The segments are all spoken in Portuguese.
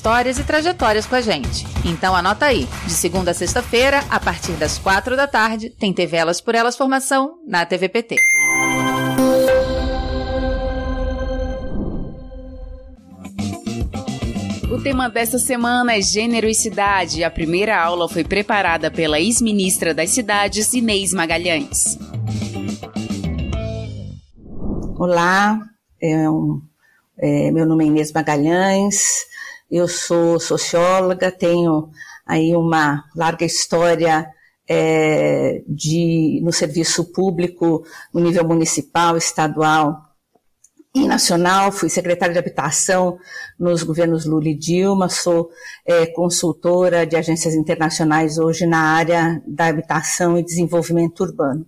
histórias e trajetórias com a gente. Então anota aí, de segunda a sexta-feira, a partir das quatro da tarde, tem TV Elas por Elas Formação na TVPT. O tema desta semana é Gênero e Cidade. A primeira aula foi preparada pela ex-ministra das Cidades, Inês Magalhães. Olá, é um, é, meu nome é Inês Magalhães, eu sou socióloga, tenho aí uma larga história é, de, no serviço público, no nível municipal, estadual e nacional. Fui secretária de habitação nos governos Lula e Dilma, sou é, consultora de agências internacionais hoje na área da habitação e desenvolvimento urbano.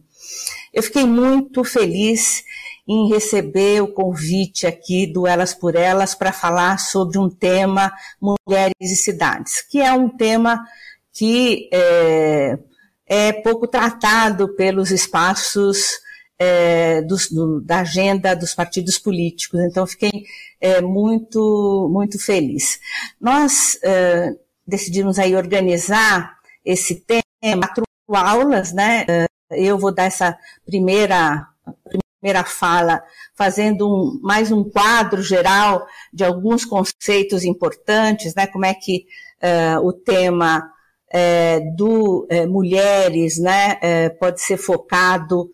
Eu fiquei muito feliz em receber o convite aqui do Elas por Elas para falar sobre um tema Mulheres e Cidades, que é um tema que é, é pouco tratado pelos espaços é, dos, do, da agenda dos partidos políticos. Então, fiquei é, muito, muito feliz. Nós decidimos aí organizar esse tema, quatro aulas, né? Eu vou dar essa primeira, primeira fala, fazendo um, mais um quadro geral de alguns conceitos importantes, né? Como é que uh, o tema uh, do uh, mulheres, né, pode ser focado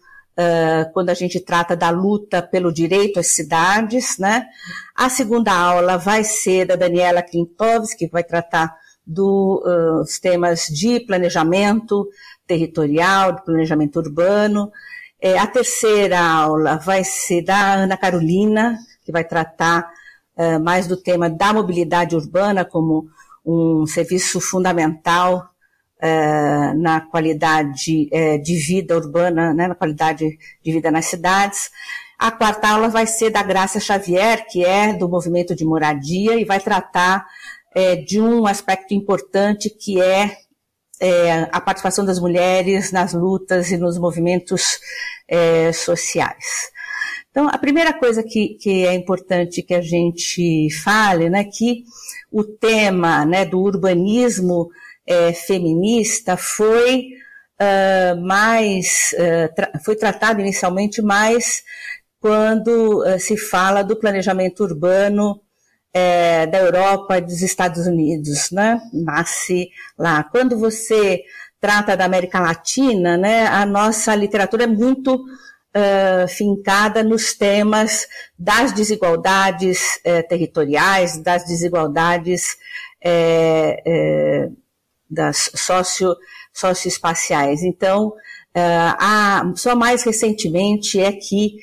quando a gente trata da luta pelo direito às cidades, né? A segunda aula vai ser da Daniela Klintovski, que vai tratar dos temas de planejamento territorial, de planejamento urbano. É, a terceira aula vai ser da Ana Carolina, que vai tratar é, mais do tema da mobilidade urbana como um serviço fundamental é, na qualidade é, de vida urbana, né, na qualidade de vida nas cidades. A quarta aula vai ser da Graça Xavier, que é do movimento de moradia, e vai tratar é, de um aspecto importante que é é, a participação das mulheres nas lutas e nos movimentos é, sociais. Então, a primeira coisa que, que, é importante que a gente fale, né, que o tema né, do urbanismo é, feminista foi uh, mais, uh, tra foi tratado inicialmente mais quando uh, se fala do planejamento urbano é, da Europa dos Estados Unidos, né? Nasce lá. Quando você trata da América Latina, né, a nossa literatura é muito uh, fincada nos temas das desigualdades uh, territoriais, das desigualdades uh, das socio, socioespaciais. Então, a, só mais recentemente é que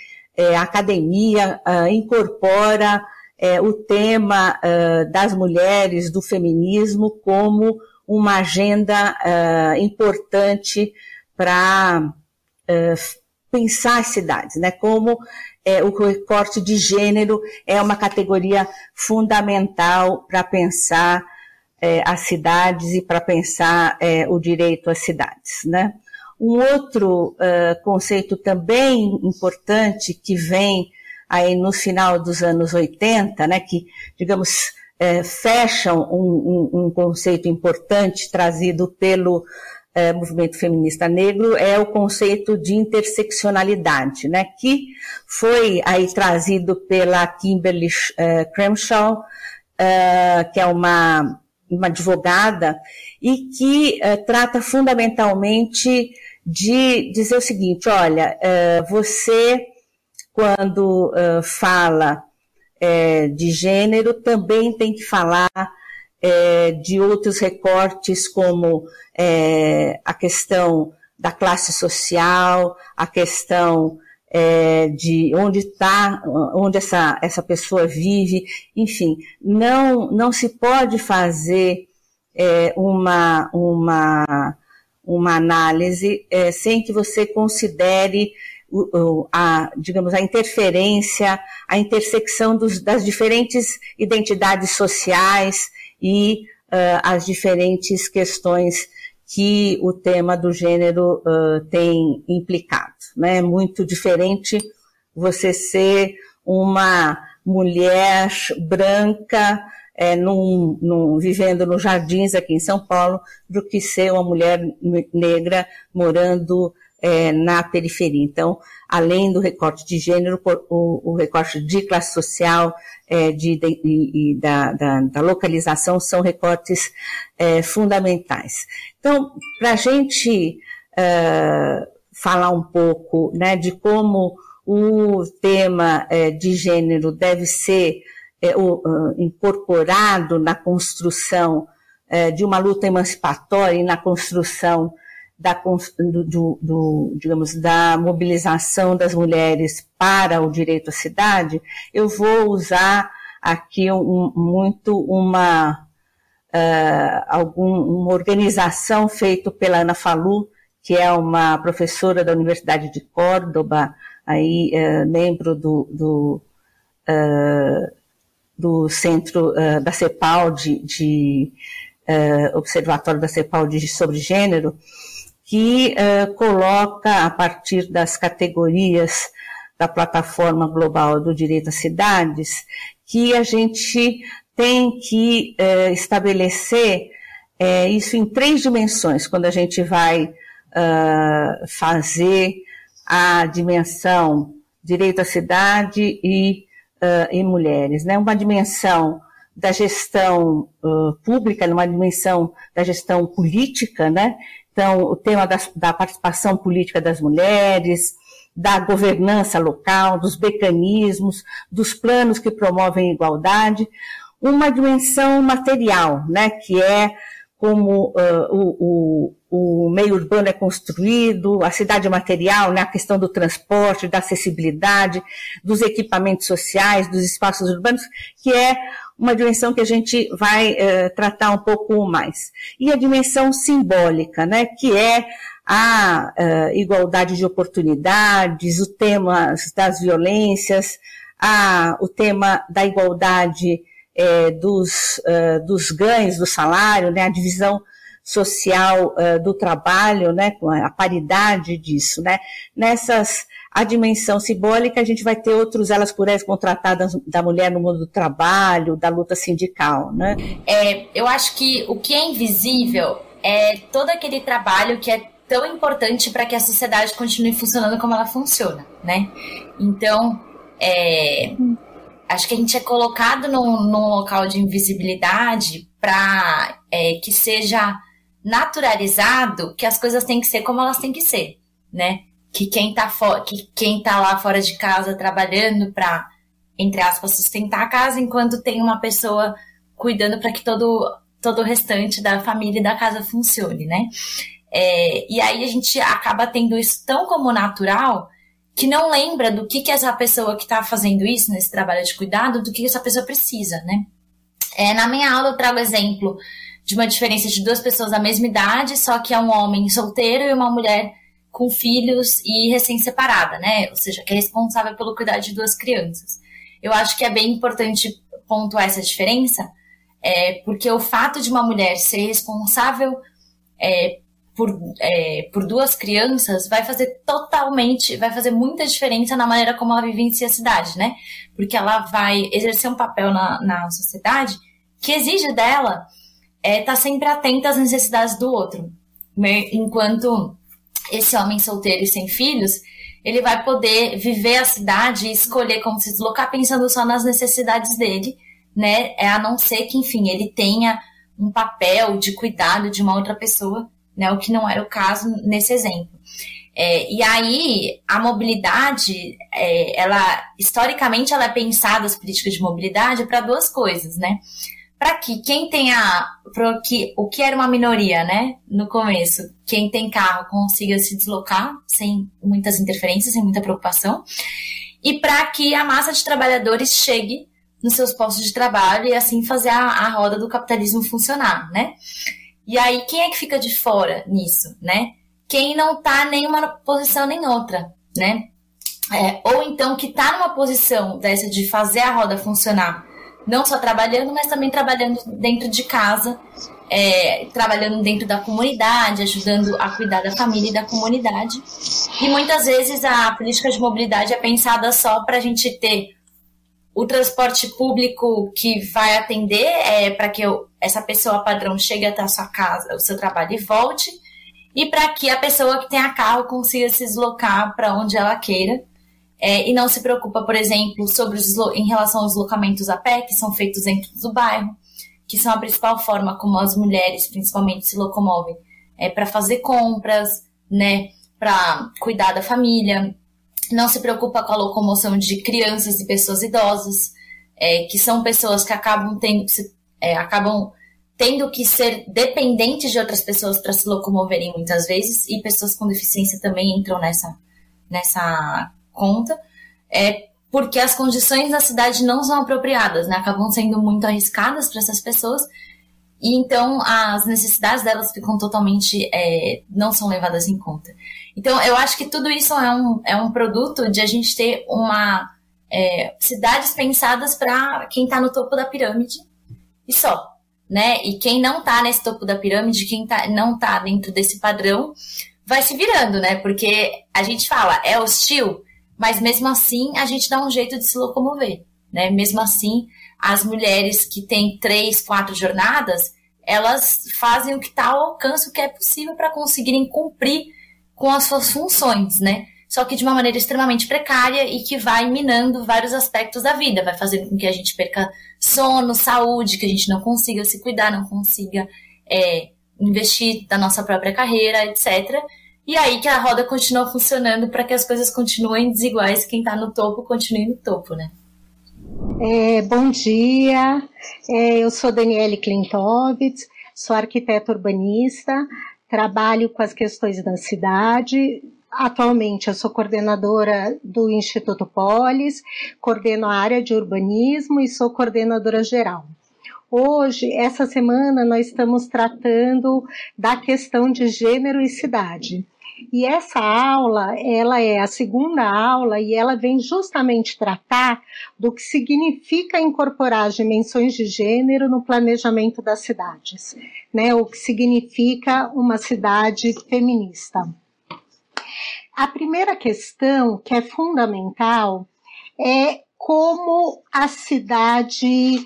a academia incorpora é, o tema uh, das mulheres, do feminismo, como uma agenda uh, importante para uh, pensar as cidades, né? Como é, o recorte de gênero é uma categoria fundamental para pensar é, as cidades e para pensar é, o direito às cidades, né? Um outro conceito também importante que vem aí no final dos anos 80, né, que, digamos, é, fecham um, um, um, conceito importante trazido pelo é, movimento feminista negro, é o conceito de interseccionalidade, né, que foi aí trazido pela Kimberly é, Crenshaw, é, que é uma, uma advogada, e que é, trata fundamentalmente de dizer o seguinte, olha, é, você quando uh, fala é, de gênero, também tem que falar é, de outros recortes, como é, a questão da classe social, a questão é, de onde está, onde essa, essa pessoa vive, enfim, não, não se pode fazer é, uma, uma, uma análise é, sem que você considere a, digamos, a interferência, a intersecção dos, das diferentes identidades sociais e uh, as diferentes questões que o tema do gênero uh, tem implicado. Né? É muito diferente você ser uma mulher branca é, num, num, vivendo nos jardins aqui em São Paulo do que ser uma mulher negra morando é, na periferia. Então, além do recorte de gênero, o, o recorte de classe social, é, de, de, e da, da, da, localização são recortes é, fundamentais. Então, para a gente uh, falar um pouco né, de como o tema é, de gênero deve ser é, incorporado na construção é, de uma luta emancipatória e na construção da, do, do, digamos, da mobilização das mulheres para o direito à cidade, eu vou usar aqui um, muito uma, uh, algum, uma organização feita pela Ana Falu, que é uma professora da Universidade de Córdoba, aí uh, membro do, do, uh, do centro da CEPAL de, de Observatório da CEPAL de, sobre Gênero, que uh, coloca, a partir das categorias da Plataforma Global do Direito às Cidades, que a gente tem que uh, estabelecer uh, isso em três dimensões, quando a gente vai fazer a dimensão direito à cidade e, e mulheres. Né? Uma dimensão da gestão pública, uma dimensão da gestão política, né? Então, o tema da, da participação política das mulheres, da governança local, dos mecanismos, dos planos que promovem igualdade, uma dimensão material, né, que é como uh, o, o, o, meio urbano é construído, a cidade material, né, a questão do transporte, da acessibilidade, dos equipamentos sociais, dos espaços urbanos, que é uma dimensão que a gente vai uh, tratar um pouco mais. E a dimensão simbólica, né, que é a uh, igualdade de oportunidades, o tema das violências, a, o tema da igualdade é, dos, uh, dos ganhos do salário, né, a divisão social uh, do trabalho, né, com a paridade disso, né, nessas a dimensão simbólica, a gente vai ter outros elas por elas contratadas da mulher no mundo do trabalho, da luta sindical, né? É, eu acho que o que é invisível é todo aquele trabalho que é tão importante para que a sociedade continue funcionando como ela funciona, né? Então, é, acho que a gente é colocado num, num local de invisibilidade para é, que seja naturalizado que as coisas têm que ser como elas têm que ser, né? Que quem tá, que quem tá lá fora de casa trabalhando para, entre aspas, sustentar a casa, enquanto tem uma pessoa cuidando para que todo, todo o restante da família e da casa funcione, né? É, e aí a gente acaba tendo isso tão como natural que não lembra do que, que essa pessoa que está fazendo isso, nesse trabalho de cuidado, do que essa pessoa precisa, né? É, na minha aula eu trago exemplo de uma diferença de duas pessoas da mesma idade, só que é um homem solteiro e uma mulher com filhos e recém-separada, né? Ou seja, que é responsável pelo cuidado de duas crianças. Eu acho que é bem importante pontuar essa diferença, é, porque o fato de uma mulher ser responsável é, por, é, por duas crianças vai fazer totalmente, vai fazer muita diferença na maneira como ela vivencia a cidade, né? Porque ela vai exercer um papel na, na sociedade que exige dela estar é, tá sempre atenta às necessidades do outro. Né? Enquanto esse homem solteiro e sem filhos, ele vai poder viver a cidade e escolher como se deslocar pensando só nas necessidades dele, né? É a não ser que, enfim, ele tenha um papel de cuidado de uma outra pessoa né? O que não era o caso nesse exemplo. É, e aí, a mobilidade, é, ela, historicamente, ela é pensada, as políticas de mobilidade, para duas coisas, né? Para que quem tem a pro que o que era uma minoria, né, no começo, quem tem carro consiga se deslocar sem muitas interferências, sem muita preocupação, e para que a massa de trabalhadores chegue nos seus postos de trabalho e assim fazer a, a roda do capitalismo funcionar, né? E aí quem é que fica de fora nisso, né? Quem não tá nem uma posição nem outra, né? É, ou então que tá numa posição dessa de fazer a roda funcionar não só trabalhando, mas também trabalhando dentro de casa, é, trabalhando dentro da comunidade, ajudando a cuidar da família e da comunidade. E muitas vezes a política de mobilidade é pensada só para a gente ter o transporte público que vai atender é, para que eu, essa pessoa padrão chegue até a sua casa, o seu trabalho e volte, e para que a pessoa que tenha carro consiga se deslocar para onde ela queira é, e não se preocupa, por exemplo, sobre os, em relação aos deslocamentos a pé, que são feitos dentro do bairro, que são a principal forma como as mulheres, principalmente, se locomovem é, para fazer compras, né, para cuidar da família. Não se preocupa com a locomoção de crianças e pessoas idosas, é, que são pessoas que acabam tendo, é, acabam tendo que ser dependentes de outras pessoas para se locomoverem muitas vezes, e pessoas com deficiência também entram nessa, nessa conta, é porque as condições da cidade não são apropriadas, né? Acabam sendo muito arriscadas para essas pessoas e então as necessidades delas ficam totalmente é, não são levadas em conta. Então eu acho que tudo isso é um, é um produto de a gente ter uma é, cidades pensadas para quem está no topo da pirâmide e só, né? E quem não está nesse topo da pirâmide, quem tá, não está dentro desse padrão, vai se virando, né? Porque a gente fala é hostil, mas mesmo assim a gente dá um jeito de se locomover, né? Mesmo assim, as mulheres que têm três, quatro jornadas, elas fazem o que está ao alcance, o que é possível para conseguirem cumprir com as suas funções, né? Só que de uma maneira extremamente precária e que vai minando vários aspectos da vida, vai fazendo com que a gente perca sono, saúde, que a gente não consiga se cuidar, não consiga é, investir da nossa própria carreira, etc. E aí que a roda continua funcionando para que as coisas continuem desiguais, quem está no topo continue no topo, né? É, bom dia, é, eu sou Daniele Klintovitz, sou arquiteta urbanista, trabalho com as questões da cidade. Atualmente eu sou coordenadora do Instituto Polis, coordeno a área de urbanismo e sou coordenadora geral. Hoje, essa semana, nós estamos tratando da questão de gênero e cidade. E essa aula, ela é a segunda aula e ela vem justamente tratar do que significa incorporar as dimensões de gênero no planejamento das cidades, né? O que significa uma cidade feminista. A primeira questão, que é fundamental, é como a cidade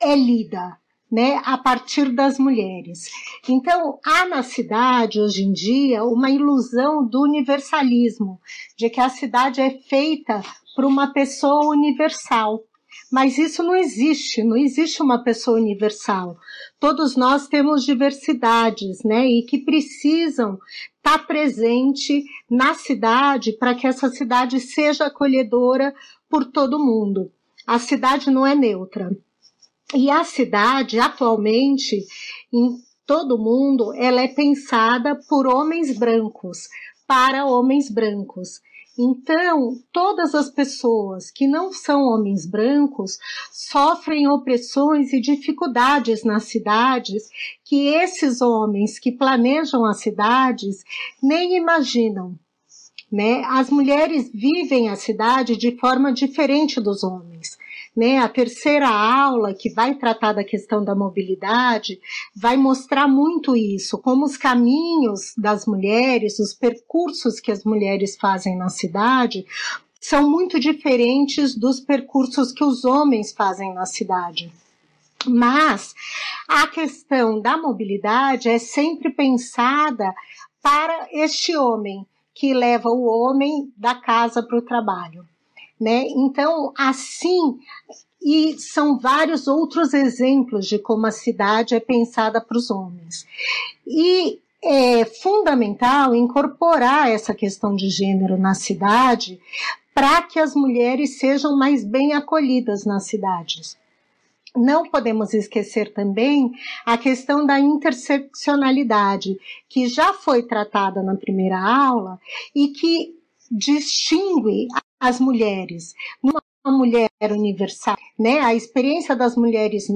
é lida, né, a partir das mulheres. Então, há na cidade, hoje em dia, uma ilusão do universalismo, de que a cidade é feita por uma pessoa universal. Mas isso não existe, não existe uma pessoa universal. Todos nós temos diversidades, né, e que precisam estar presente na cidade para que essa cidade seja acolhedora por todo mundo. A cidade não é neutra. E a cidade, atualmente, em todo mundo, ela é pensada por homens brancos, para homens brancos. Então, todas as pessoas que não são homens brancos sofrem opressões e dificuldades nas cidades que esses homens que planejam as cidades nem imaginam. Né? As mulheres vivem a cidade de forma diferente dos homens. Né? A terceira aula, que vai tratar da questão da mobilidade, vai mostrar muito isso, como os caminhos das mulheres, os percursos que as mulheres fazem na cidade, são muito diferentes dos percursos que os homens fazem na cidade. Mas a questão da mobilidade é sempre pensada para este homem que leva o homem da casa para o trabalho né? Então, assim, e são vários outros exemplos de como a cidade é pensada para os homens. E é fundamental incorporar essa questão de gênero na cidade para que as mulheres sejam mais bem acolhidas nas cidades. não podemos esquecer também a questão da interseccionalidade, que já foi tratada na primeira aula e que distingue as mulheres. Numa mulher universal, né? A experiência das mulheres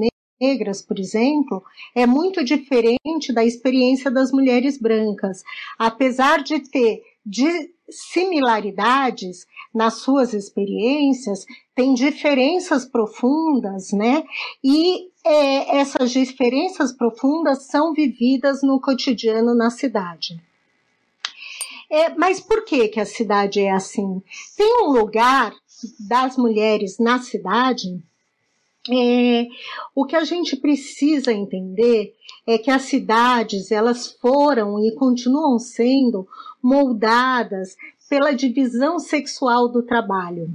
negras, por exemplo, é muito diferente da experiência das mulheres brancas. Apesar de ter de similaridades nas suas experiências, tem diferenças profundas, né? E é, essas diferenças profundas são vividas no cotidiano na cidade. É, mas por que, que a cidade é assim? Tem um lugar das mulheres na cidade. É, o que a gente precisa entender é que as cidades elas foram e continuam sendo moldadas pela divisão sexual do trabalho,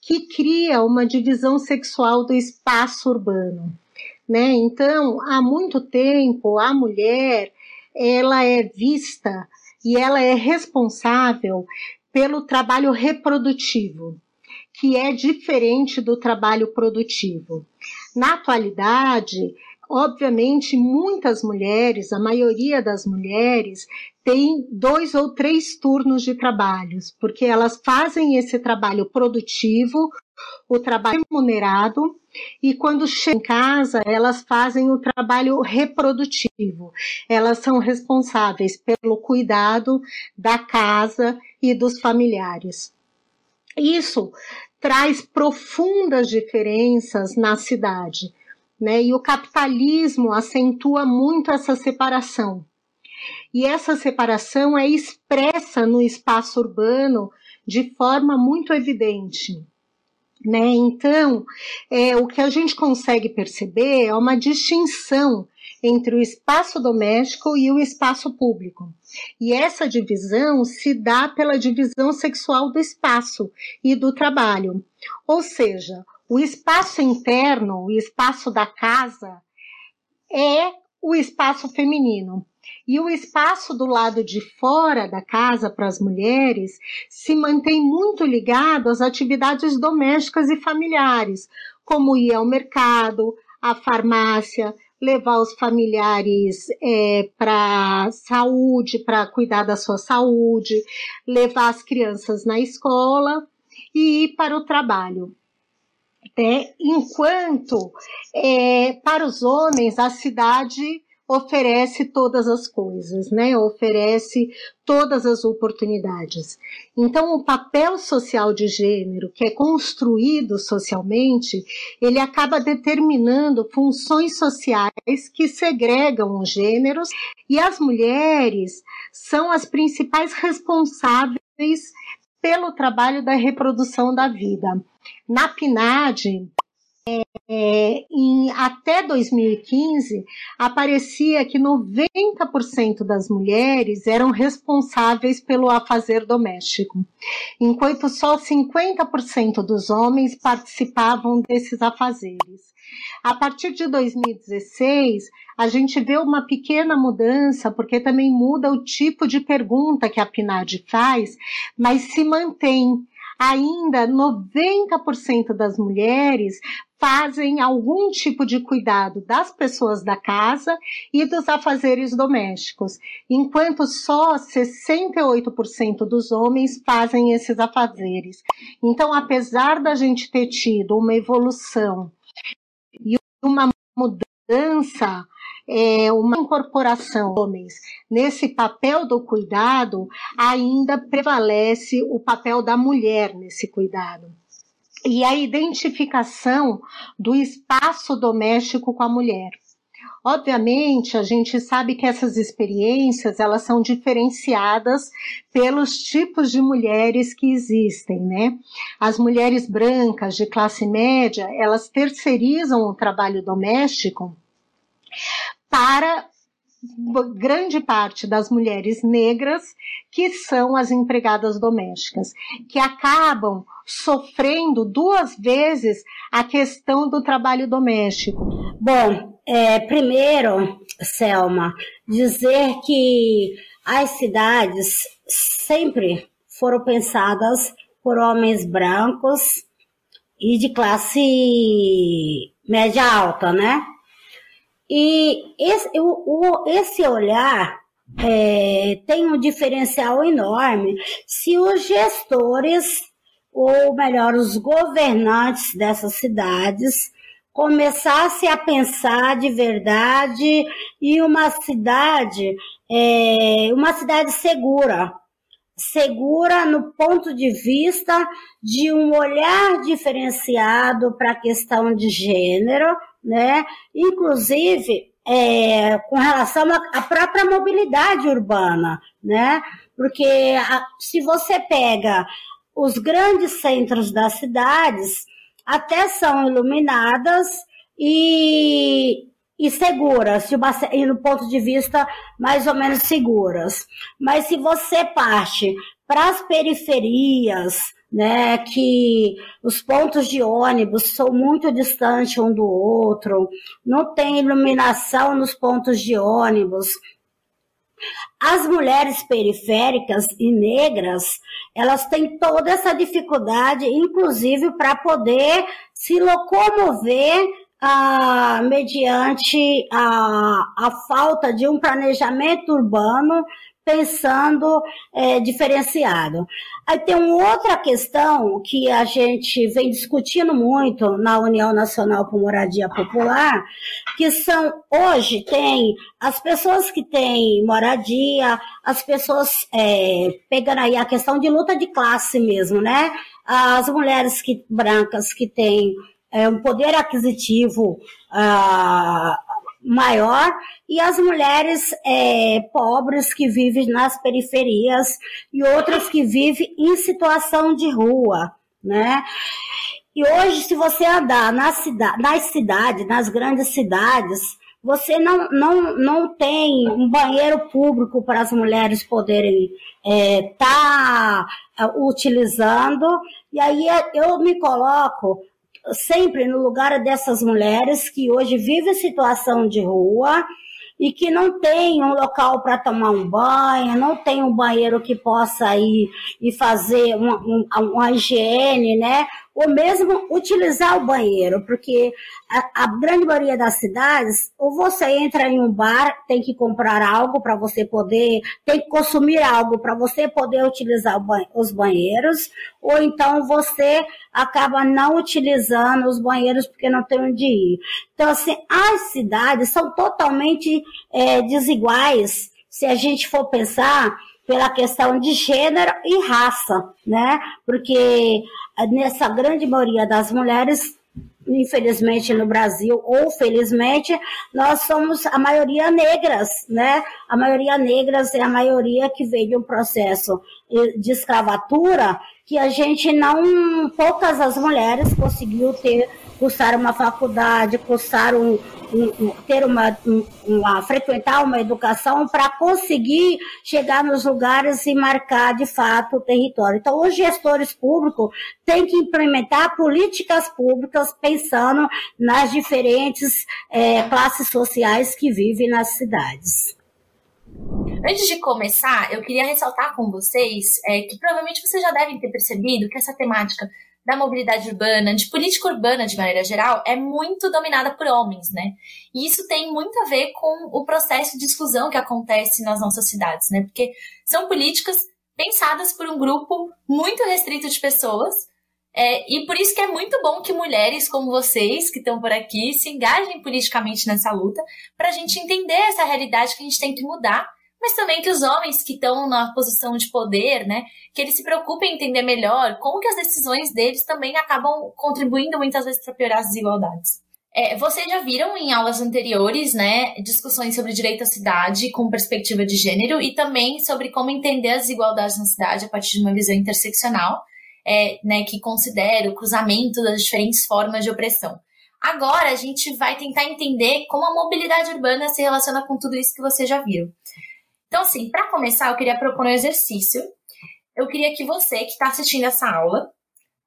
que cria uma divisão sexual do espaço urbano. Né? Então, há muito tempo, a mulher ela é vista e ela é responsável pelo trabalho reprodutivo, que é diferente do trabalho produtivo. Na atualidade, obviamente, muitas mulheres, a maioria das mulheres, tem dois ou três turnos de trabalhos, porque elas fazem esse trabalho produtivo, o trabalho remunerado, e quando chegam em casa, elas fazem o trabalho reprodutivo. Elas são responsáveis pelo cuidado da casa e dos familiares. Isso traz profundas diferenças na cidade, né? E o capitalismo acentua muito essa separação. E essa separação é expressa no espaço urbano de forma muito evidente. Né? Então, é, o que a gente consegue perceber é uma distinção entre o espaço doméstico e o espaço público. E essa divisão se dá pela divisão sexual do espaço e do trabalho. Ou seja, o espaço interno, o espaço da casa, é o espaço feminino. E o espaço do lado de fora da casa para as mulheres se mantém muito ligado às atividades domésticas e familiares, como ir ao mercado, à farmácia, levar os familiares é, para saúde, para cuidar da sua saúde, levar as crianças na escola e ir para o trabalho. É, enquanto é, para os homens a cidade oferece todas as coisas, né? Oferece todas as oportunidades. Então, o papel social de gênero, que é construído socialmente, ele acaba determinando funções sociais que segregam os gêneros e as mulheres são as principais responsáveis pelo trabalho da reprodução da vida. Na PNAD, é, em, até 2015, aparecia que 90% das mulheres eram responsáveis pelo afazer doméstico, enquanto só 50% dos homens participavam desses afazeres. A partir de 2016, a gente vê uma pequena mudança, porque também muda o tipo de pergunta que a PNAD faz, mas se mantém ainda 90% das mulheres fazem algum tipo de cuidado das pessoas da casa e dos afazeres domésticos, enquanto só 68% dos homens fazem esses afazeres. Então, apesar da gente ter tido uma evolução e uma mudança é, uma incorporação homens nesse papel do cuidado, ainda prevalece o papel da mulher nesse cuidado e a identificação do espaço doméstico com a mulher. Obviamente, a gente sabe que essas experiências elas são diferenciadas pelos tipos de mulheres que existem, né? As mulheres brancas de classe média, elas terceirizam o trabalho doméstico para grande parte das mulheres negras que são as empregadas domésticas, que acabam sofrendo duas vezes a questão do trabalho doméstico. Bom, é, primeiro, Selma, dizer que as cidades sempre foram pensadas por homens brancos e de classe média alta, né? E esse, o, o, esse olhar é, tem um diferencial enorme se os gestores, ou melhor, os governantes dessas cidades, começassem a pensar de verdade em uma cidade, é, uma cidade segura, segura no ponto de vista de um olhar diferenciado para a questão de gênero, né? Inclusive é, com relação à própria mobilidade urbana, né? Porque a, se você pega os grandes centros das cidades, até são iluminadas e, e seguras, e no ponto de vista mais ou menos seguras. Mas se você parte para as periferias, né, que os pontos de ônibus são muito distantes um do outro, não tem iluminação nos pontos de ônibus. As mulheres periféricas e negras, elas têm toda essa dificuldade, inclusive para poder se locomover ah, mediante a, a falta de um planejamento urbano pensando é, diferenciado. Aí tem uma outra questão que a gente vem discutindo muito na União Nacional por Moradia Popular, que são, hoje, tem as pessoas que têm moradia, as pessoas, é, pegando aí a questão de luta de classe mesmo, né? As mulheres que, brancas que têm é, um poder aquisitivo ah, maior e as mulheres é, pobres que vivem nas periferias e outras que vivem em situação de rua, né? E hoje, se você andar na cidade, nas cidades, nas grandes cidades, você não, não, não tem um banheiro público para as mulheres poderem estar é, tá utilizando. E aí eu me coloco sempre no lugar dessas mulheres que hoje vivem situação de rua e que não tem um local para tomar um banho, não tem um banheiro que possa ir e fazer uma, uma, uma higiene, né? Ou mesmo utilizar o banheiro, porque a, a, grande maioria das cidades, ou você entra em um bar, tem que comprar algo para você poder, tem que consumir algo para você poder utilizar os banheiros, ou então você acaba não utilizando os banheiros porque não tem onde ir. Então, assim, as cidades são totalmente é, desiguais se a gente for pensar pela questão de gênero e raça, né? Porque nessa grande maioria das mulheres, infelizmente no Brasil ou felizmente, nós somos a maioria negras, né? A maioria negras é a maioria que veio de um processo de escravatura que a gente não, poucas as mulheres conseguiu ter cursar uma faculdade, cursar um, um, ter uma, uma, frequentar uma educação para conseguir chegar nos lugares e marcar de fato o território. Então, os gestores públicos têm que implementar políticas públicas pensando nas diferentes é, classes sociais que vivem nas cidades. Antes de começar, eu queria ressaltar com vocês é, que provavelmente vocês já devem ter percebido que essa temática da mobilidade urbana, de política urbana de maneira geral, é muito dominada por homens, né? E isso tem muito a ver com o processo de exclusão que acontece nas nossas cidades, né? Porque são políticas pensadas por um grupo muito restrito de pessoas. É, e por isso que é muito bom que mulheres como vocês, que estão por aqui, se engajem politicamente nessa luta, para a gente entender essa realidade que a gente tem que mudar mas também que os homens que estão na posição de poder, né, que eles se preocupem em entender melhor como que as decisões deles também acabam contribuindo muitas vezes para piorar as desigualdades. É, vocês já viram em aulas anteriores, né, discussões sobre direito à cidade com perspectiva de gênero e também sobre como entender as desigualdades na cidade a partir de uma visão interseccional, é, né, que considera o cruzamento das diferentes formas de opressão. Agora a gente vai tentar entender como a mobilidade urbana se relaciona com tudo isso que vocês já viram. Então, assim, para começar, eu queria propor um exercício. Eu queria que você, que está assistindo essa aula,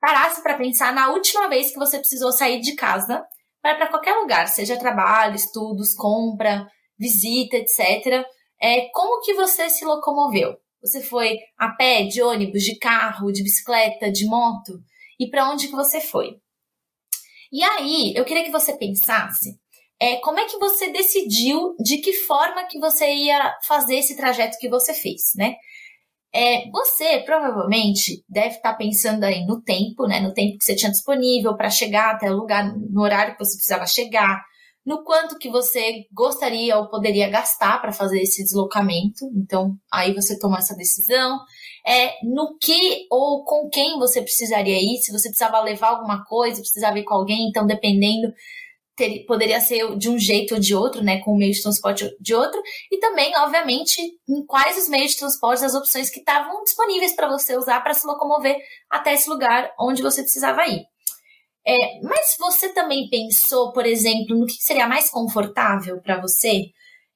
parasse para pensar na última vez que você precisou sair de casa para para qualquer lugar, seja trabalho, estudos, compra, visita, etc. É, como que você se locomoveu? Você foi a pé, de ônibus, de carro, de bicicleta, de moto? E para onde que você foi? E aí, eu queria que você pensasse é, como é que você decidiu de que forma que você ia fazer esse trajeto que você fez, né? É, você provavelmente deve estar pensando aí no tempo, né? No tempo que você tinha disponível para chegar até o lugar, no horário que você precisava chegar, no quanto que você gostaria ou poderia gastar para fazer esse deslocamento. Então, aí você toma essa decisão. É, no que ou com quem você precisaria ir, se você precisava levar alguma coisa, precisava ir com alguém, então dependendo ter, poderia ser de um jeito ou de outro, né, com o meio de transporte de outro, e também, obviamente, em quais os meios de transporte, as opções que estavam disponíveis para você usar para se locomover até esse lugar onde você precisava ir. É, mas você também pensou, por exemplo, no que seria mais confortável para você?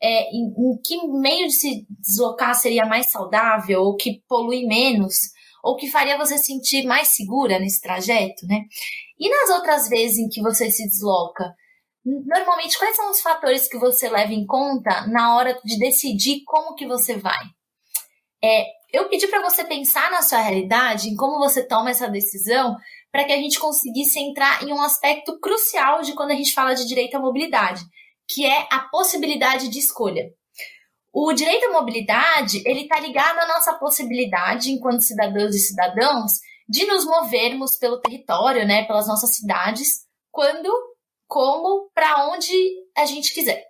É, em, em que meio de se deslocar seria mais saudável, ou que polui menos, ou que faria você sentir mais segura nesse trajeto, né? E nas outras vezes em que você se desloca, Normalmente, quais são os fatores que você leva em conta na hora de decidir como que você vai? É, eu pedi para você pensar na sua realidade, em como você toma essa decisão, para que a gente conseguisse entrar em um aspecto crucial de quando a gente fala de direito à mobilidade, que é a possibilidade de escolha. O direito à mobilidade, ele está ligado à nossa possibilidade, enquanto cidadãos e cidadãos, de nos movermos pelo território, né, pelas nossas cidades, quando como para onde a gente quiser.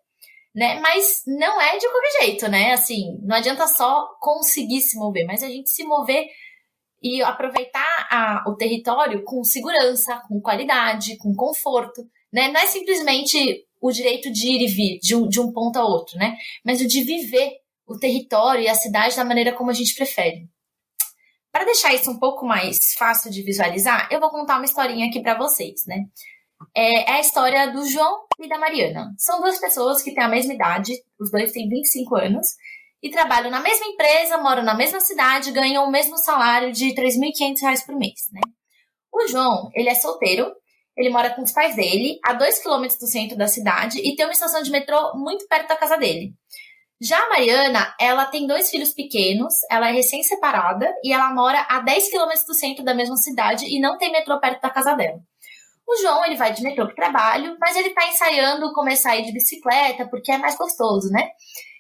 Né? Mas não é de qualquer jeito, né? Assim, não adianta só conseguir se mover, mas a gente se mover e aproveitar a, o território com segurança, com qualidade, com conforto, né? Não é simplesmente o direito de ir e vir de um, de um ponto a outro, né? Mas o de viver o território e a cidade da maneira como a gente prefere. Para deixar isso um pouco mais fácil de visualizar, eu vou contar uma historinha aqui para vocês, né? É, a história do João e da Mariana. São duas pessoas que têm a mesma idade, os dois têm 25 anos, e trabalham na mesma empresa, moram na mesma cidade, ganham o mesmo salário de R$ 3.500 por mês, né? O João, ele é solteiro, ele mora com os pais dele, a 2 quilômetros do centro da cidade, e tem uma estação de metrô muito perto da casa dele. Já a Mariana, ela tem dois filhos pequenos, ela é recém-separada e ela mora a 10 quilômetros do centro da mesma cidade e não tem metrô perto da casa dela. O João, ele vai de metrô para o trabalho, mas ele está ensaiando começar a ir de bicicleta, porque é mais gostoso, né?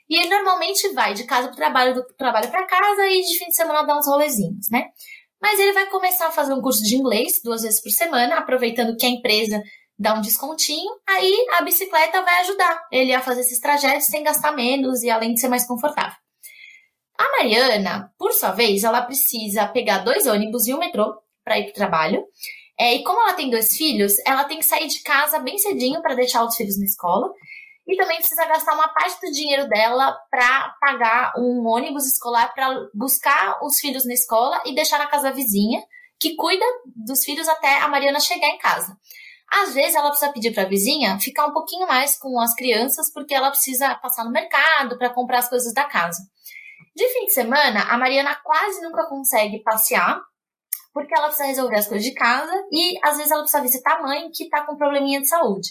E ele normalmente vai de casa para o trabalho, do trabalho para casa e de fim de semana dá uns rolezinhos, né? Mas ele vai começar a fazer um curso de inglês duas vezes por semana, aproveitando que a empresa dá um descontinho, aí a bicicleta vai ajudar ele a fazer esses trajetos sem gastar menos e além de ser mais confortável. A Mariana, por sua vez, ela precisa pegar dois ônibus e um metrô para ir para o trabalho. É, e como ela tem dois filhos, ela tem que sair de casa bem cedinho para deixar os filhos na escola. E também precisa gastar uma parte do dinheiro dela para pagar um ônibus escolar para buscar os filhos na escola e deixar na casa vizinha, que cuida dos filhos até a Mariana chegar em casa. Às vezes ela precisa pedir para a vizinha ficar um pouquinho mais com as crianças, porque ela precisa passar no mercado para comprar as coisas da casa. De fim de semana, a Mariana quase nunca consegue passear, porque ela precisa resolver as coisas de casa e às vezes ela precisa visitar a mãe que tá com probleminha de saúde.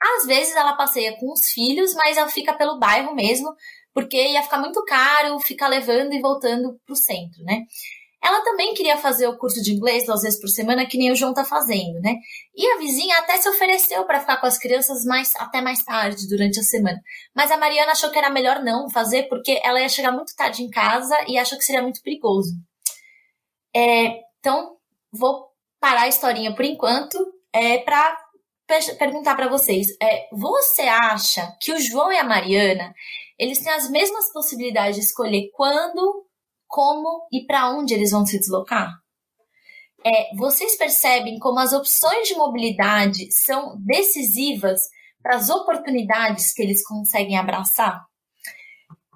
Às vezes ela passeia com os filhos, mas ela fica pelo bairro mesmo, porque ia ficar muito caro ficar levando e voltando pro centro, né? Ela também queria fazer o curso de inglês duas vezes por semana, que nem o João tá fazendo, né? E a vizinha até se ofereceu para ficar com as crianças mais até mais tarde durante a semana. Mas a Mariana achou que era melhor não fazer, porque ela ia chegar muito tarde em casa e achou que seria muito perigoso. É, então, vou parar a historinha por enquanto é, para perguntar para vocês. É, você acha que o João e a Mariana eles têm as mesmas possibilidades de escolher quando, como e para onde eles vão se deslocar? É, vocês percebem como as opções de mobilidade são decisivas para as oportunidades que eles conseguem abraçar?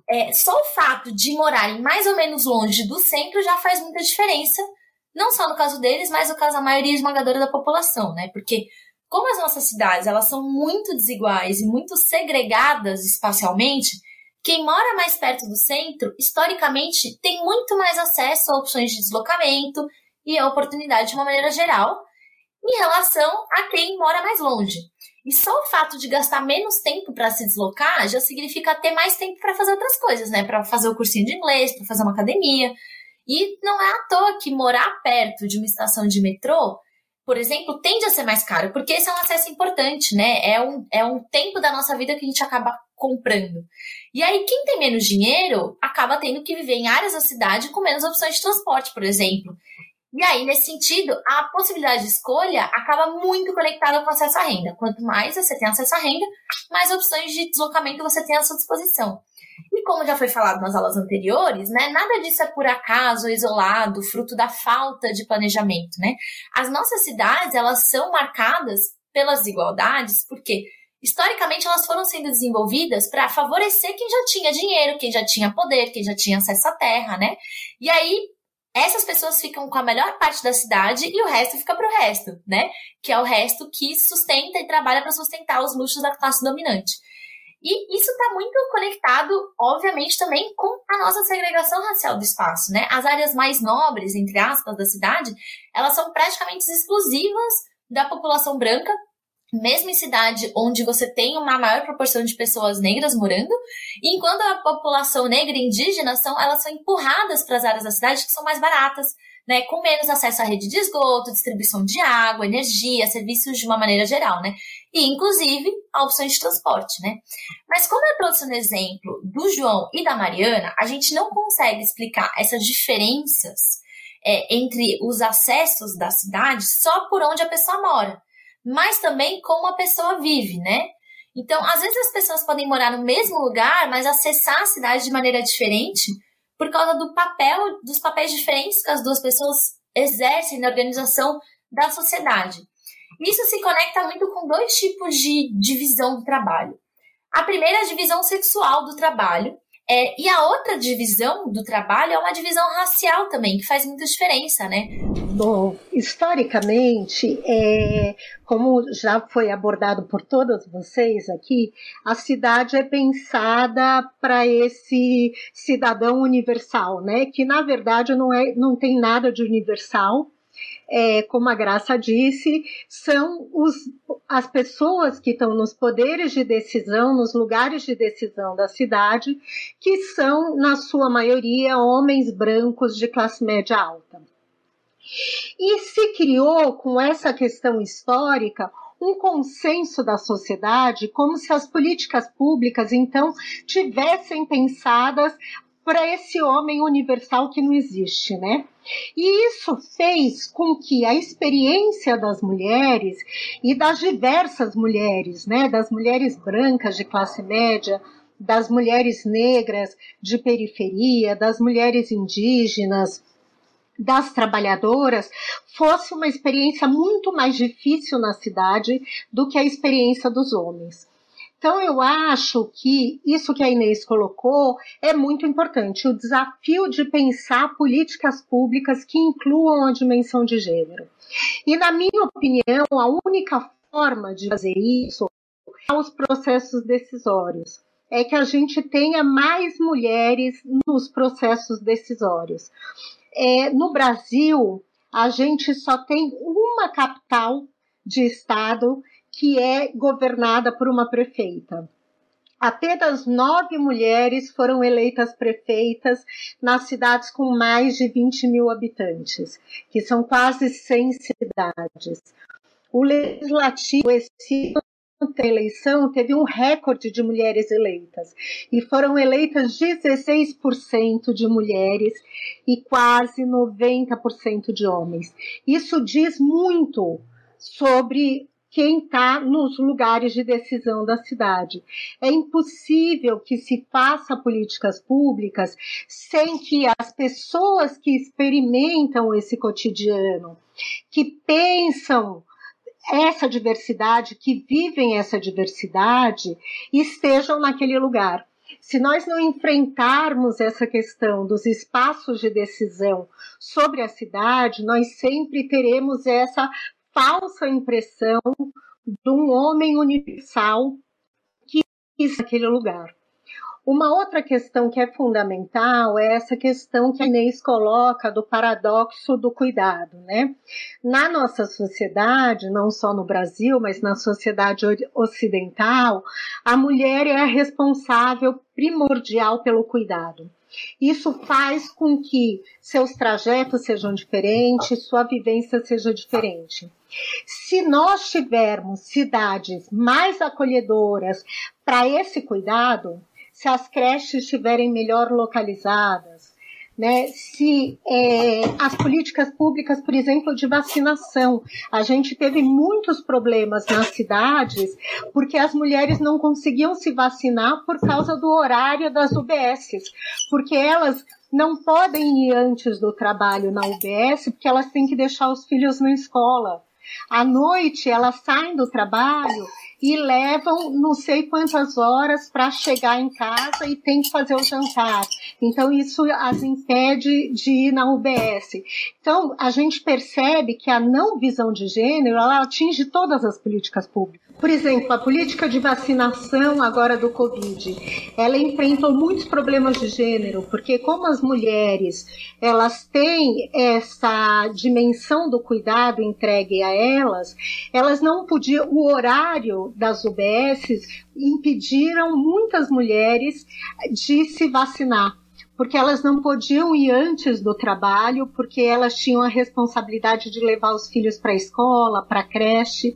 É, só o fato de morarem mais ou menos longe do centro já faz muita diferença não só no caso deles, mas no caso da maioria esmagadora da população, né? Porque como as nossas cidades elas são muito desiguais e muito segregadas espacialmente, quem mora mais perto do centro, historicamente, tem muito mais acesso a opções de deslocamento e a oportunidade de uma maneira geral, em relação a quem mora mais longe. E só o fato de gastar menos tempo para se deslocar já significa ter mais tempo para fazer outras coisas, né? Para fazer o cursinho de inglês, para fazer uma academia, e não é à toa que morar perto de uma estação de metrô por exemplo, tende a ser mais caro, porque esse é um acesso importante, né? É um, é um tempo da nossa vida que a gente acaba comprando. E aí, quem tem menos dinheiro acaba tendo que viver em áreas da cidade com menos opções de transporte, por exemplo. E aí, nesse sentido, a possibilidade de escolha acaba muito conectada com acesso à renda. Quanto mais você tem acesso à renda, mais opções de deslocamento você tem à sua disposição. Como já foi falado nas aulas anteriores, né, nada disso é por acaso, isolado, fruto da falta de planejamento, né? As nossas cidades, elas são marcadas pelas desigualdades, porque historicamente elas foram sendo desenvolvidas para favorecer quem já tinha dinheiro, quem já tinha poder, quem já tinha acesso à terra, né? E aí essas pessoas ficam com a melhor parte da cidade e o resto fica para o resto, né? Que é o resto que sustenta e trabalha para sustentar os luxos da classe dominante. E isso está muito conectado, obviamente, também com a nossa segregação racial do espaço, né? As áreas mais nobres, entre aspas, da cidade, elas são praticamente exclusivas da população branca, mesmo em cidade onde você tem uma maior proporção de pessoas negras morando, enquanto a população negra e indígena são, elas são empurradas para as áreas da cidade que são mais baratas, né, com menos acesso à rede de esgoto, distribuição de água, energia, serviços de uma maneira geral, né? E, inclusive, a opção de transporte, né? Mas como eu trouxe no exemplo do João e da Mariana, a gente não consegue explicar essas diferenças é, entre os acessos da cidade só por onde a pessoa mora, mas também como a pessoa vive, né? Então, às vezes as pessoas podem morar no mesmo lugar, mas acessar a cidade de maneira diferente, por causa do papel, dos papéis diferentes que as duas pessoas exercem na organização da sociedade. Isso se conecta muito com dois tipos de divisão do trabalho. A primeira é a divisão sexual do trabalho, é, e a outra divisão do trabalho é uma divisão racial também, que faz muita diferença, né? Bom, historicamente, é, como já foi abordado por todas vocês aqui, a cidade é pensada para esse cidadão universal, né? Que na verdade não, é, não tem nada de universal, é, como a Graça disse, são os, as pessoas que estão nos poderes de decisão, nos lugares de decisão da cidade, que são, na sua maioria, homens brancos de classe média alta. E se criou, com essa questão histórica, um consenso da sociedade, como se as políticas públicas, então, tivessem pensadas para esse homem universal que não existe, né? E isso fez com que a experiência das mulheres e das diversas mulheres, né, das mulheres brancas de classe média, das mulheres negras de periferia, das mulheres indígenas, das trabalhadoras, fosse uma experiência muito mais difícil na cidade do que a experiência dos homens. Então, eu acho que isso que a Inês colocou é muito importante, o desafio de pensar políticas públicas que incluam a dimensão de gênero. E, na minha opinião, a única forma de fazer isso é os processos decisórios. É que a gente tenha mais mulheres nos processos decisórios. É, no Brasil, a gente só tem uma capital de estado que é governada por uma prefeita. Apenas nove mulheres foram eleitas prefeitas nas cidades com mais de 20 mil habitantes, que são quase 100 cidades. O legislativo, esse a eleição teve um recorde de mulheres eleitas e foram eleitas 16% de mulheres e quase 90% de homens. Isso diz muito sobre quem está nos lugares de decisão da cidade. É impossível que se faça políticas públicas sem que as pessoas que experimentam esse cotidiano, que pensam essa diversidade, que vivem essa diversidade, estejam naquele lugar. Se nós não enfrentarmos essa questão dos espaços de decisão sobre a cidade, nós sempre teremos essa falsa impressão de um homem universal que quis aquele lugar. Uma outra questão que é fundamental é essa questão que a Inês coloca do paradoxo do cuidado, né? Na nossa sociedade, não só no Brasil, mas na sociedade ocidental, a mulher é a responsável primordial pelo cuidado. Isso faz com que seus trajetos sejam diferentes, sua vivência seja diferente. Se nós tivermos cidades mais acolhedoras para esse cuidado, se as creches estiverem melhor localizadas, né? Se é, as políticas públicas, por exemplo, de vacinação, a gente teve muitos problemas nas cidades porque as mulheres não conseguiam se vacinar por causa do horário das UBSs, porque elas não podem ir antes do trabalho na UBS porque elas têm que deixar os filhos na escola. À noite elas saem do trabalho e levam não sei quantas horas para chegar em casa e tem que fazer o jantar. Então isso as impede de ir na UBS. Então a gente percebe que a não visão de gênero ela atinge todas as políticas públicas. Por exemplo, a política de vacinação agora do Covid, ela enfrentou muitos problemas de gênero, porque como as mulheres, elas têm essa dimensão do cuidado entregue a elas, elas não podiam, o horário das UBSs impediram muitas mulheres de se vacinar porque elas não podiam ir antes do trabalho, porque elas tinham a responsabilidade de levar os filhos para a escola, para a creche,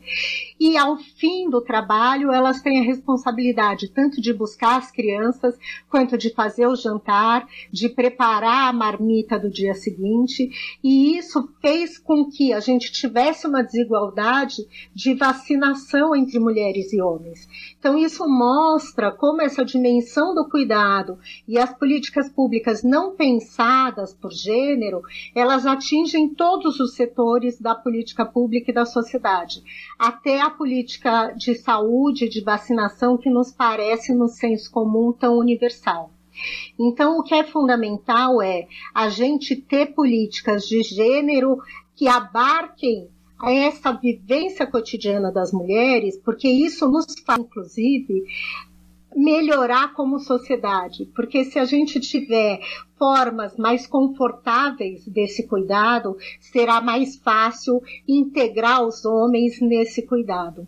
e ao fim do trabalho elas têm a responsabilidade tanto de buscar as crianças, quanto de fazer o jantar, de preparar a marmita do dia seguinte, e isso fez com que a gente tivesse uma desigualdade de vacinação entre mulheres e homens. Então isso mostra como essa dimensão do cuidado e as políticas públicas não pensadas por gênero, elas atingem todos os setores da política pública e da sociedade, até a política de saúde, de vacinação que nos parece no senso comum tão universal. Então, o que é fundamental é a gente ter políticas de gênero que abarquem a essa vivência cotidiana das mulheres, porque isso nos faz, inclusive, melhorar como sociedade, porque se a gente tiver formas mais confortáveis desse cuidado, será mais fácil integrar os homens nesse cuidado.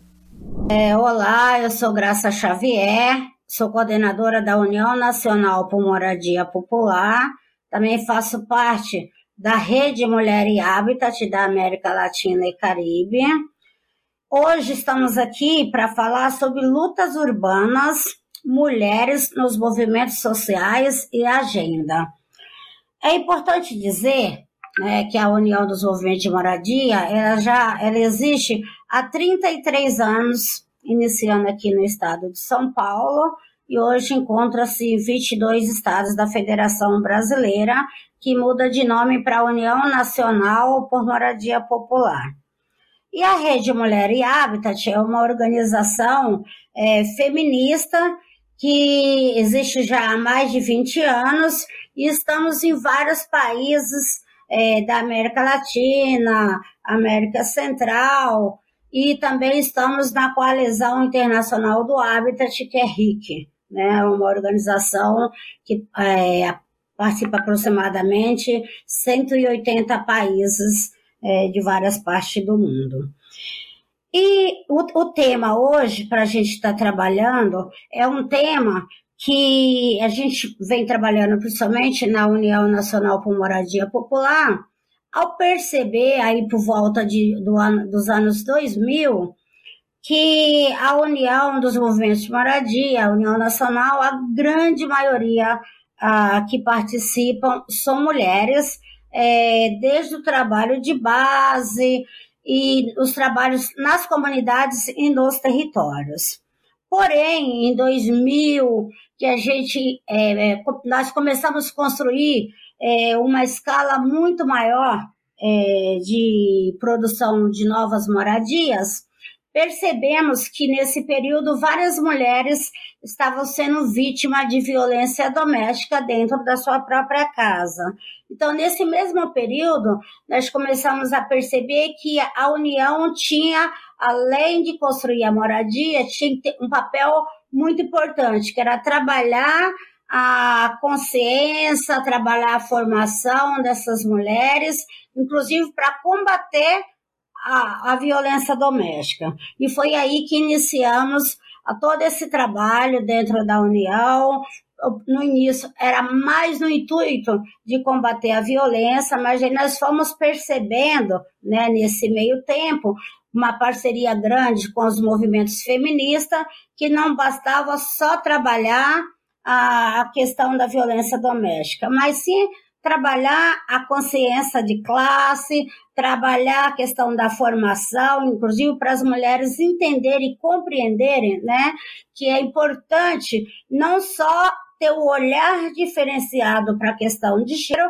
É, olá, eu sou Graça Xavier, sou coordenadora da União Nacional por Moradia Popular, também faço parte da Rede Mulher e Habitat da América Latina e Caribe. Hoje estamos aqui para falar sobre lutas urbanas, mulheres nos movimentos sociais e agenda. É importante dizer né, que a União dos Movimentos de Moradia ela já ela existe há 33 anos, iniciando aqui no estado de São Paulo, e hoje encontra-se em 22 estados da Federação Brasileira, que muda de nome para União Nacional por Moradia Popular. E a Rede Mulher e Habitat é uma organização é, feminista que existe já há mais de 20 anos e estamos em vários países é, da América Latina, América Central e também estamos na Coalizão Internacional do Habitat, que é RIC né, uma organização que é, participa aproximadamente 180 países é, de várias partes do mundo. E o, o tema hoje, para a gente estar tá trabalhando, é um tema que a gente vem trabalhando principalmente na União Nacional por Moradia Popular, ao perceber aí por volta de, do ano, dos anos 2000 que a união dos movimentos de moradia, a União Nacional, a grande maioria ah, que participam são mulheres, é, desde o trabalho de base e os trabalhos nas comunidades e nos territórios. Porém, em 2000, que a gente, é, é, nós começamos a construir é, uma escala muito maior é, de produção de novas moradias, percebemos que nesse período várias mulheres estavam sendo vítimas de violência doméstica dentro da sua própria casa. Então, nesse mesmo período, nós começamos a perceber que a União tinha, além de construir a moradia, tinha um papel muito importante, que era trabalhar a consciência, trabalhar a formação dessas mulheres, inclusive para combater a, a violência doméstica. E foi aí que iniciamos todo esse trabalho dentro da União. No início era mais no intuito de combater a violência, mas nós fomos percebendo, né, nesse meio tempo, uma parceria grande com os movimentos feministas, que não bastava só trabalhar a questão da violência doméstica, mas sim trabalhar a consciência de classe, trabalhar a questão da formação, inclusive para as mulheres entenderem e compreenderem, né, que é importante não só ter o olhar diferenciado para a questão de gênero,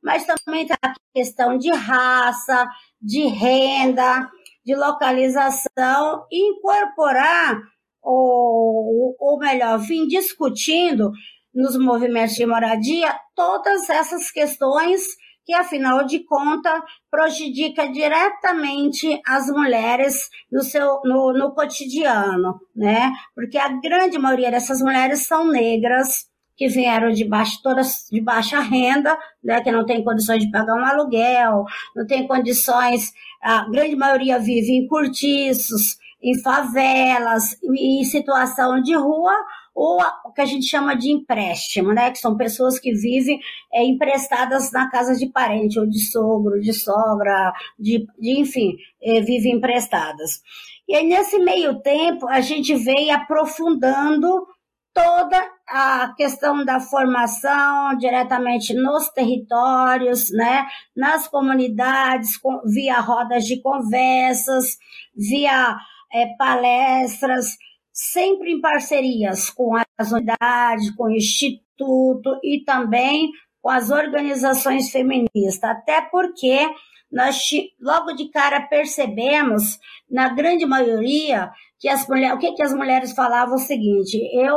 mas também a questão de raça, de renda, de localização, e incorporar, ou, ou melhor, vir discutindo nos movimentos de moradia todas essas questões que, afinal de contas, prejudica diretamente as mulheres no, seu, no, no cotidiano, né? Porque a grande maioria dessas mulheres são negras, que vieram de, baixo, todas de baixa renda, né, que não tem condições de pagar um aluguel, não tem condições, a grande maioria vive em cortiços, em favelas, em situação de rua, ou o que a gente chama de empréstimo, né? Que são pessoas que vivem é, emprestadas na casa de parente, ou de sogro, de sogra, de, de enfim, é, vivem emprestadas. E aí, nesse meio tempo, a gente veio aprofundando toda a questão da formação diretamente nos territórios, né, nas comunidades, via rodas de conversas, via é, palestras, sempre em parcerias com as unidades, com o Instituto e também com as organizações feministas, até porque nós logo de cara percebemos, na grande maioria, que as mulheres, o que, que as mulheres falavam o seguinte, eu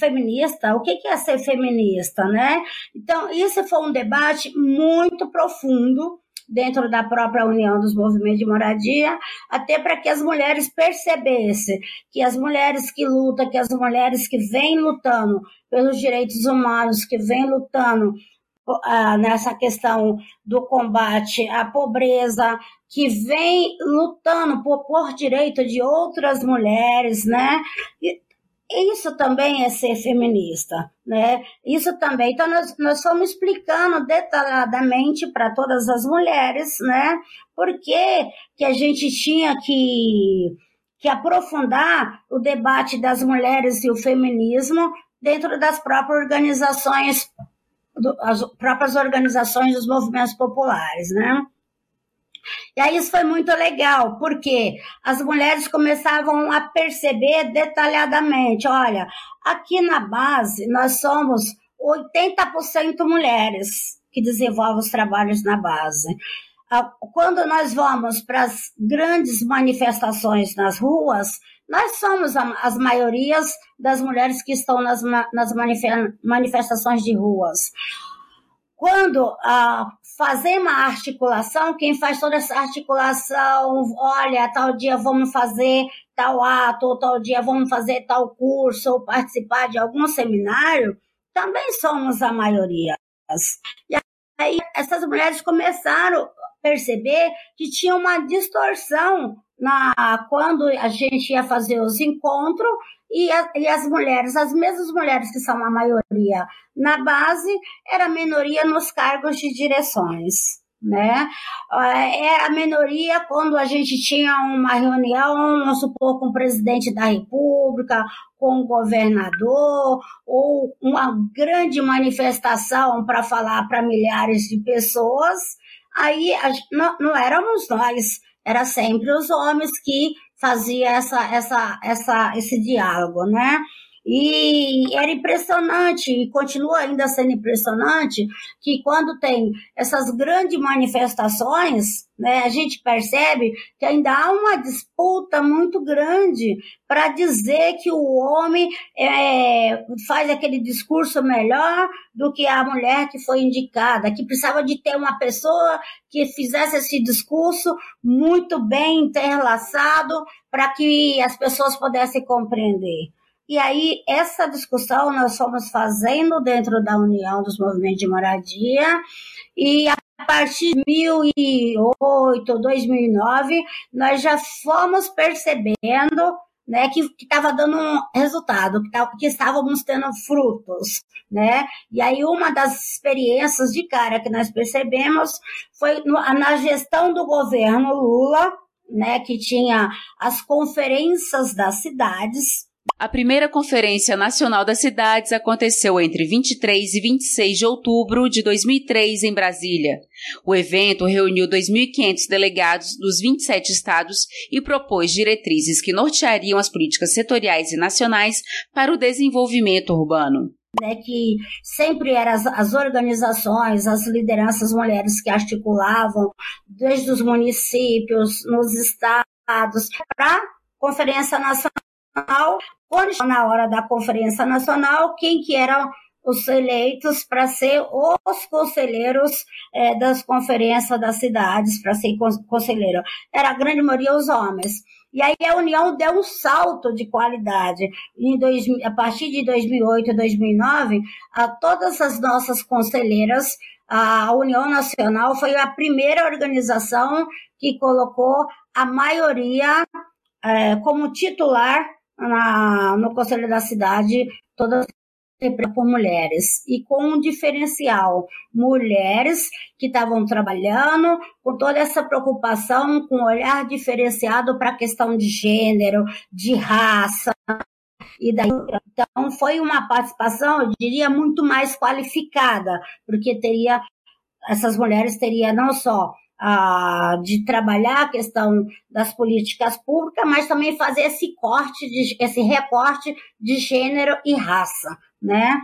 feminista, o que é ser feminista, né? Então, isso foi um debate muito profundo dentro da própria União dos Movimentos de Moradia, até para que as mulheres percebessem que as mulheres que lutam, que as mulheres que vêm lutando pelos direitos humanos, que vêm lutando ah, nessa questão do combate à pobreza, que vem lutando por, por direito de outras mulheres, né? Isso também é ser feminista, né? Isso também. Então, nós, nós fomos explicando detalhadamente para todas as mulheres, né? Por que, a gente tinha que, que aprofundar o debate das mulheres e o feminismo dentro das próprias organizações, do, as próprias organizações dos movimentos populares, né? E aí isso foi muito legal, porque as mulheres começavam a perceber detalhadamente, olha, aqui na base nós somos 80% mulheres que desenvolvem os trabalhos na base. Ah, quando nós vamos para as grandes manifestações nas ruas, nós somos as maiorias das mulheres que estão nas, nas manifestações de ruas. Quando ah, fazer uma articulação, quem faz toda essa articulação, olha, tal dia vamos fazer tal ato, ou tal dia vamos fazer tal curso, ou participar de algum seminário, também somos a maioria. E aí essas mulheres começaram a perceber que tinha uma distorção na quando a gente ia fazer os encontros e, a, e as mulheres, as mesmas mulheres que são a maioria na base, era a minoria nos cargos de direções né? É, é a minoria quando a gente tinha uma reunião, vamos supor, com o presidente da República, com o governador, ou uma grande manifestação para falar para milhares de pessoas, aí não, não éramos nós, era sempre os homens que fazia essa, essa, essa, esse diálogo, né? E era impressionante, e continua ainda sendo impressionante, que quando tem essas grandes manifestações, né, a gente percebe que ainda há uma disputa muito grande para dizer que o homem é, faz aquele discurso melhor do que a mulher que foi indicada, que precisava de ter uma pessoa que fizesse esse discurso muito bem interlaçado para que as pessoas pudessem compreender. E aí, essa discussão nós fomos fazendo dentro da União dos Movimentos de Moradia, e a partir de 2008, 2009, nós já fomos percebendo né, que estava dando um resultado, que, tava, que estávamos tendo frutos, né? E aí uma das experiências de cara que nós percebemos foi no, na gestão do governo Lula, né, que tinha as conferências das cidades, a primeira Conferência Nacional das Cidades aconteceu entre 23 e 26 de outubro de 2003 em Brasília. O evento reuniu 2.500 delegados dos 27 estados e propôs diretrizes que norteariam as políticas setoriais e nacionais para o desenvolvimento urbano. Né, que sempre eram as, as organizações, as lideranças mulheres que articulavam, desde os municípios, nos estados, para a Conferência Nacional quando na hora da Conferência Nacional, quem que eram os eleitos para ser os conselheiros é, das conferências das cidades, para ser conselheiro. Era a grande maioria os homens. E aí a União deu um salto de qualidade. Em dois, a partir de 2008 e 2009, a todas as nossas conselheiras, a União Nacional foi a primeira organização que colocou a maioria é, como titular na, no Conselho da Cidade, todas por mulheres. E com um diferencial mulheres que estavam trabalhando com toda essa preocupação com um olhar diferenciado para a questão de gênero, de raça e daí então foi uma participação, eu diria, muito mais qualificada, porque teria essas mulheres teria não só de trabalhar a questão das políticas públicas, mas também fazer esse corte, de, esse recorte de gênero e raça né?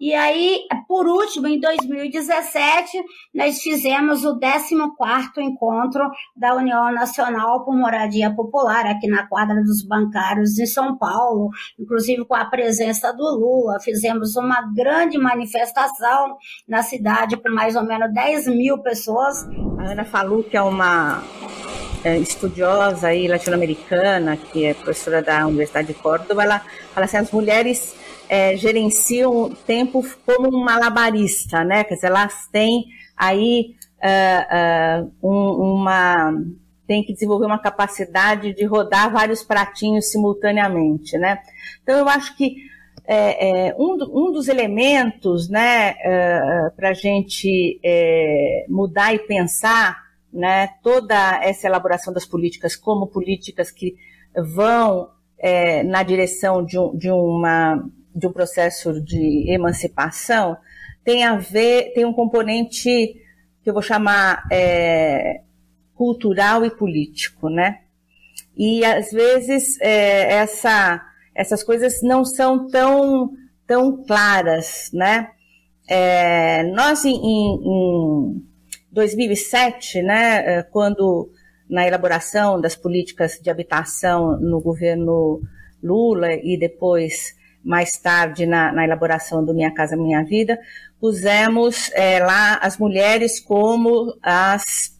E aí, por último, em 2017, nós fizemos o 14º encontro da União Nacional por Moradia Popular, aqui na quadra dos bancários em São Paulo, inclusive com a presença do Lula. Fizemos uma grande manifestação na cidade com mais ou menos 10 mil pessoas. A Ana falou que é uma é, estudiosa aí latino-americana, que é professora da Universidade de Córdoba, ela fala assim, as mulheres é, gerenciam o tempo como um malabarista, né? Quer dizer, elas têm aí uh, uh, um, uma tem que desenvolver uma capacidade de rodar vários pratinhos simultaneamente, né? Então eu acho que é, é, um, um, dos elementos, né, uh, para a gente é, mudar e pensar, né, toda essa elaboração das políticas como políticas que vão é, na direção de, um, de uma de um processo de emancipação tem a ver, tem um componente que eu vou chamar é, cultural e político, né? E às vezes é, essa, essas coisas não são tão, tão claras, né? É, nós em, em 2007, né, é, quando na elaboração das políticas de habitação no governo Lula e depois mais tarde na, na, elaboração do Minha Casa Minha Vida, pusemos é, lá as mulheres como as,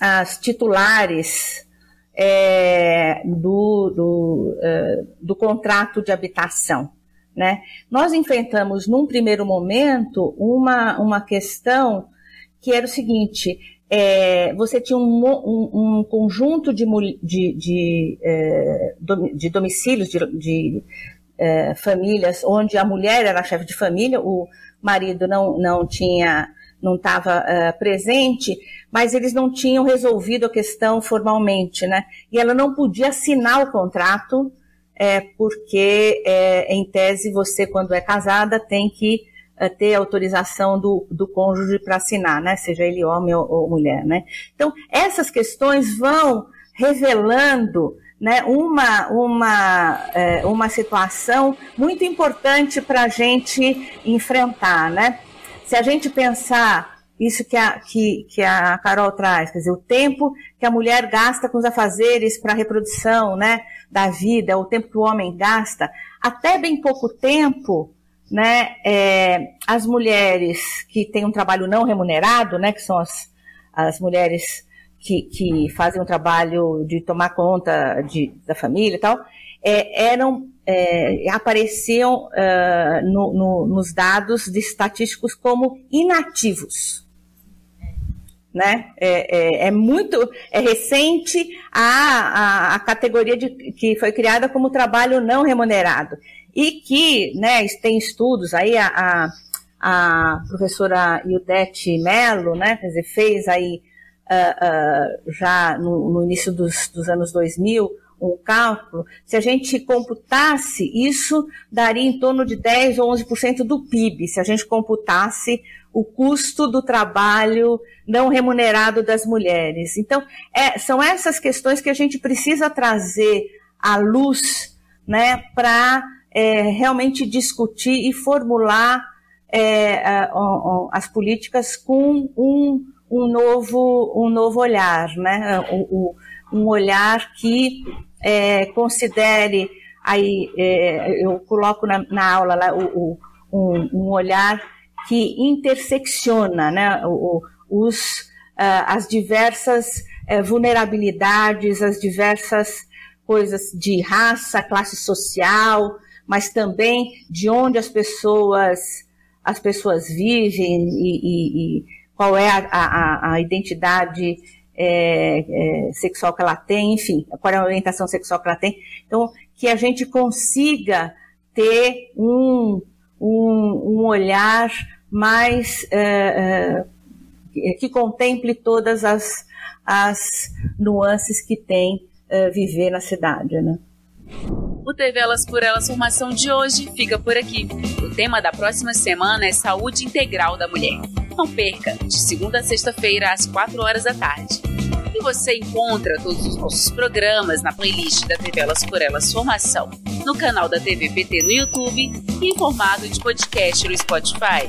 as titulares é, do, do, uh, do contrato de habitação. Né? Nós enfrentamos, num primeiro momento, uma, uma questão que era o seguinte: é, você tinha um, um, um conjunto de, de, de, é, de domicílios, de, de é, famílias onde a mulher era chefe de família, o marido não, não tinha, não estava é, presente, mas eles não tinham resolvido a questão formalmente, né? E ela não podia assinar o contrato, é, porque, é, em tese, você, quando é casada, tem que é, ter autorização do, do cônjuge para assinar, né? Seja ele homem ou, ou mulher, né? Então, essas questões vão revelando né, uma, uma, é, uma situação muito importante para a gente enfrentar. Né? Se a gente pensar isso que a, que, que a Carol traz, quer dizer, o tempo que a mulher gasta com os afazeres para a reprodução né, da vida, o tempo que o homem gasta, até bem pouco tempo, né, é, as mulheres que têm um trabalho não remunerado, né, que são as, as mulheres que, que fazem um trabalho de tomar conta de, da família e tal, é, eram é, apareciam uh, no, no, nos dados de estatísticos como inativos. Né? É, é, é muito é recente a, a, a, categoria de, que foi criada como trabalho não remunerado e que né, tem estudos aí a, a, a professora Ildete Mello né, quer dizer, fez aí uh, uh, já no, no início dos, dos anos 2000 um cálculo, se a gente computasse, isso daria em torno de 10 ou 11% do PIB, se a gente computasse o custo do trabalho não remunerado das mulheres. Então, é, são essas questões que a gente precisa trazer à luz né, para é, realmente discutir e formular é, a, a, as políticas com um, um, novo, um novo olhar, né? o, o um olhar que é, considere, aí é, eu coloco na, na aula lá, o, o, um, um, olhar que intersecciona né, o, os, uh, as diversas uh, vulnerabilidades, as diversas coisas de raça, classe social, mas também de onde as pessoas as pessoas vivem e, e, e qual é a, a, a identidade é, é, sexual que ela tem, enfim, qual é a orientação sexual que ela tem. Então, que a gente consiga ter um, um, um olhar mais é, é que contemple todas as, as nuances que tem é, viver na cidade, né? O TV Elas por Elas Formação de hoje fica por aqui. O tema da próxima semana é Saúde Integral da Mulher. Não perca, de segunda a sexta-feira, às 4 horas da tarde. E você encontra todos os nossos programas na playlist da TV Elas por Elas Formação, no canal da TV PT no YouTube e em formato de podcast no Spotify.